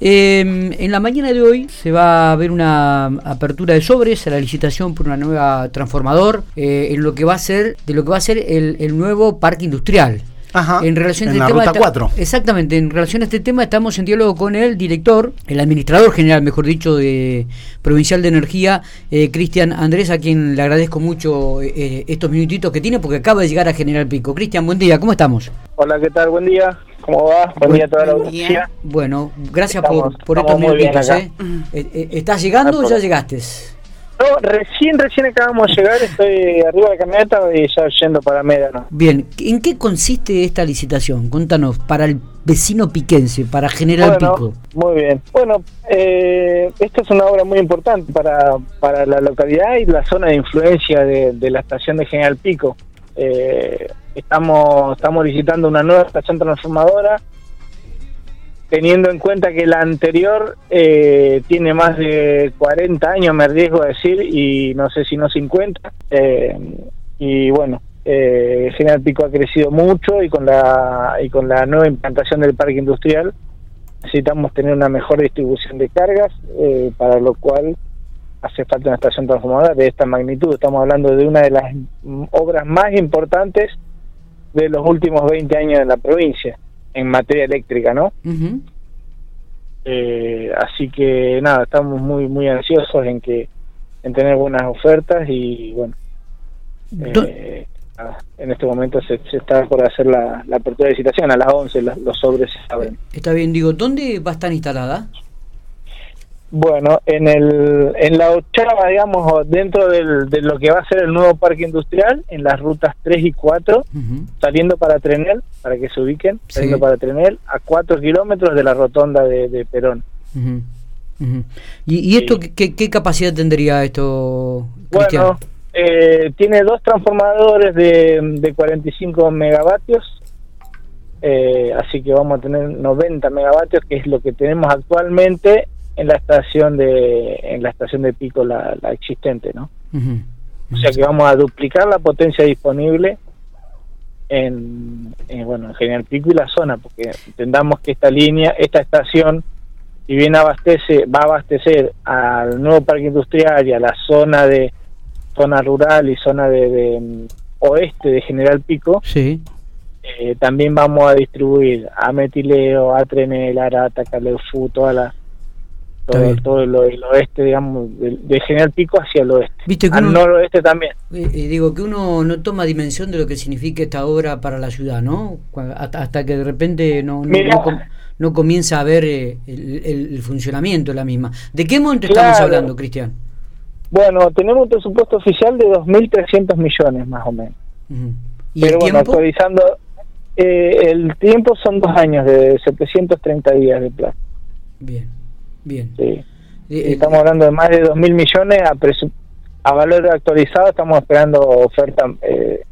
Eh, en la mañana de hoy se va a ver una apertura de sobres a la licitación por una nueva transformador eh, en lo que va a ser de lo que va a ser el, el nuevo parque industrial. Ajá, en relación a en este la tema, ruta está- 4. Exactamente, en relación a este tema estamos en diálogo con el director, el administrador general, mejor dicho, de Provincial de Energía, eh, Cristian Andrés, a quien le agradezco mucho eh, estos minutitos que tiene porque acaba de llegar a General Pico. Cristian, buen día, ¿cómo estamos? Hola, ¿qué tal? Buen día. ¿Cómo va? Buen día a toda la audiencia. Bueno, gracias Estamos- por, por estamos estos minutitos. ¿eh? Eh, eh, ¿Estás llegando Ah, o ya llegaste? No, recién, recién acabamos de llegar. Estoy arriba de la camioneta y ya yendo para Médano. Bien, ¿en qué consiste esta licitación? Contanos, para el vecino piquense, para General bueno, Pico. muy bien. Bueno, eh, esta es una obra muy importante para, para la localidad y la zona de influencia de, de la estación de General Pico. Eh, estamos, estamos licitando una nueva estación transformadora teniendo en cuenta que la anterior eh, tiene más de 40 años, me arriesgo a decir, y no sé si no 50. eh, y bueno, eh, General Pico ha crecido mucho y con la y con la nueva implantación del parque industrial necesitamos tener una mejor distribución de cargas, eh, para lo cual hace falta una estación transformadora de esta magnitud. Estamos hablando de una de las obras más importantes de los últimos 20 años en la provincia en materia eléctrica, ¿no? Eh, así que nada, estamos muy muy ansiosos en que en tener buenas ofertas y bueno, eh, en este momento se, se está por hacer la, la apertura de licitación a las 11 los, los sobres se abren. Está bien, digo, ¿dónde va a estar instalada? Bueno, en el en la ochava, digamos, dentro del, de lo que va a ser el nuevo parque industrial, en las rutas 3 y 4, Ujú. saliendo para Trenel, para que se ubiquen, Sí. saliendo para Trenel, a 4 kilómetros de la rotonda de, de Perón. ¿Y, y esto Sí. qué- qué, qué capacidad tendría esto, Cristian? Bueno, eh, tiene dos transformadores de, de 45 megavatios, eh, así que vamos a tener 90 megavatios, que es lo que tenemos actualmente en la estación de en la estación de pico la, la existente, ¿no? O sea que vamos a duplicar la potencia disponible en, en, bueno en General Pico y la zona, porque entendamos que esta línea, esta estación, si bien abastece, va a abastecer al nuevo parque industrial y a la zona de zona rural y zona de, de, oeste de General Pico, Sí, eh, también vamos a distribuir a Metileo, a Trenel, Arata, Calefú, toda la todo, todo el, oeste, digamos, de, de General Pico hacia el oeste. Viste que Al uno- noroeste también. Eh, eh, digo que uno no toma dimensión de lo que significa esta obra para la ciudad, ¿no? Hasta, hasta que de repente no, no, no com- no comienza a ver eh, el, funcionamiento de la misma. ¿De qué monto estamos hablando, Cristian? Bueno, tenemos un presupuesto oficial de 2.300 millones más o menos. Ujú. ¿Y Pero el bueno, tiempo? actualizando, eh, el tiempo son dos años de 730 días de plazo. Bien, bien. Sí. Eh, Estamos hablando de más de 2.000 millones a, a valor actualizado. Estamos esperando oferta eh,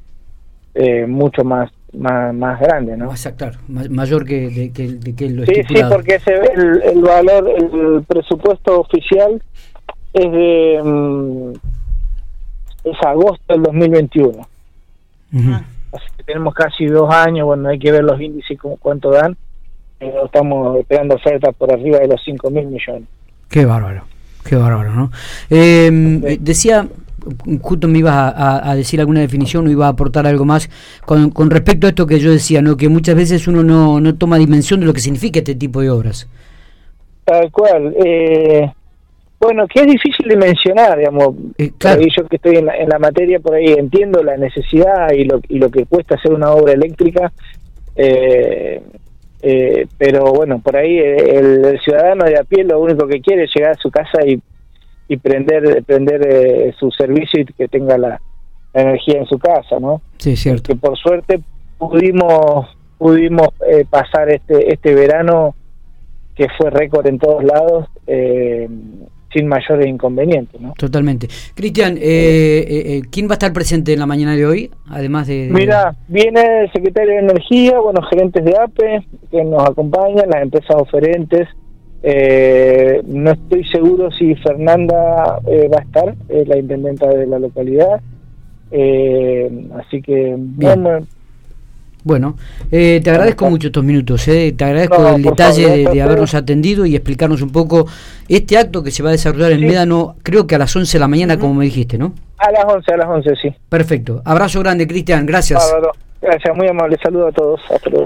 eh, mucho más más, más grande, ¿no? más, claro, ma- mayor que, de, que, de que lo Sí, sí, porque ese, el, el valor, el presupuesto oficial es de mm, es agosto del 2021. Ujú. Así que tenemos casi dos años, bueno, hay que ver los índices como cuánto dan, pero estamos esperando ofertas por arriba de los 5 mil millones. Qué bárbaro, qué bárbaro, ¿no? Eh, decía, justo me ibas a, decir alguna definición o iba a aportar algo más con, con respecto a esto que yo decía, ¿no? Que muchas veces uno no, no toma dimensión de lo que significa este tipo de obras. Tal cual. Eh, bueno, que es difícil de mencionar, digamos. Eh, claro. yo que estoy en la, en la materia, por ahí entiendo la necesidad y lo, y lo que cuesta hacer una obra eléctrica, eh, eh, pero bueno, por ahí eh, el, el ciudadano de a pie lo único que quiere es llegar a su casa y, y prender, prender eh, su servicio y que tenga la, la energía en su casa, ¿no? Sí, cierto. que por suerte pudimos pudimos eh, pasar este este verano que fue récord en todos lados eh, sin mayores inconvenientes ¿no? Totalmente. Cristian, eh, eh, eh, ¿quién va a estar presente en la mañana de hoy? Además de... de- Mira, viene el secretario de Energía, bueno, gerentes de APE que nos acompañan, las empresas oferentes. Eh, no estoy seguro si Fernanda eh, va a estar, eh, la intendenta de la localidad. Eh, así que Bueno, eh, te agradezco mucho estos minutos, eh. te agradezco el detalle de, habernos atendido y explicarnos un poco este acto que se va a desarrollar en Médano, creo que a las 11 de la mañana, como me dijiste, ¿no? A las 11, a las 11, sí. Perfecto. Abrazo grande, Cristian, gracias. Gracias, muy amable. Saludo a todos. Hasta luego.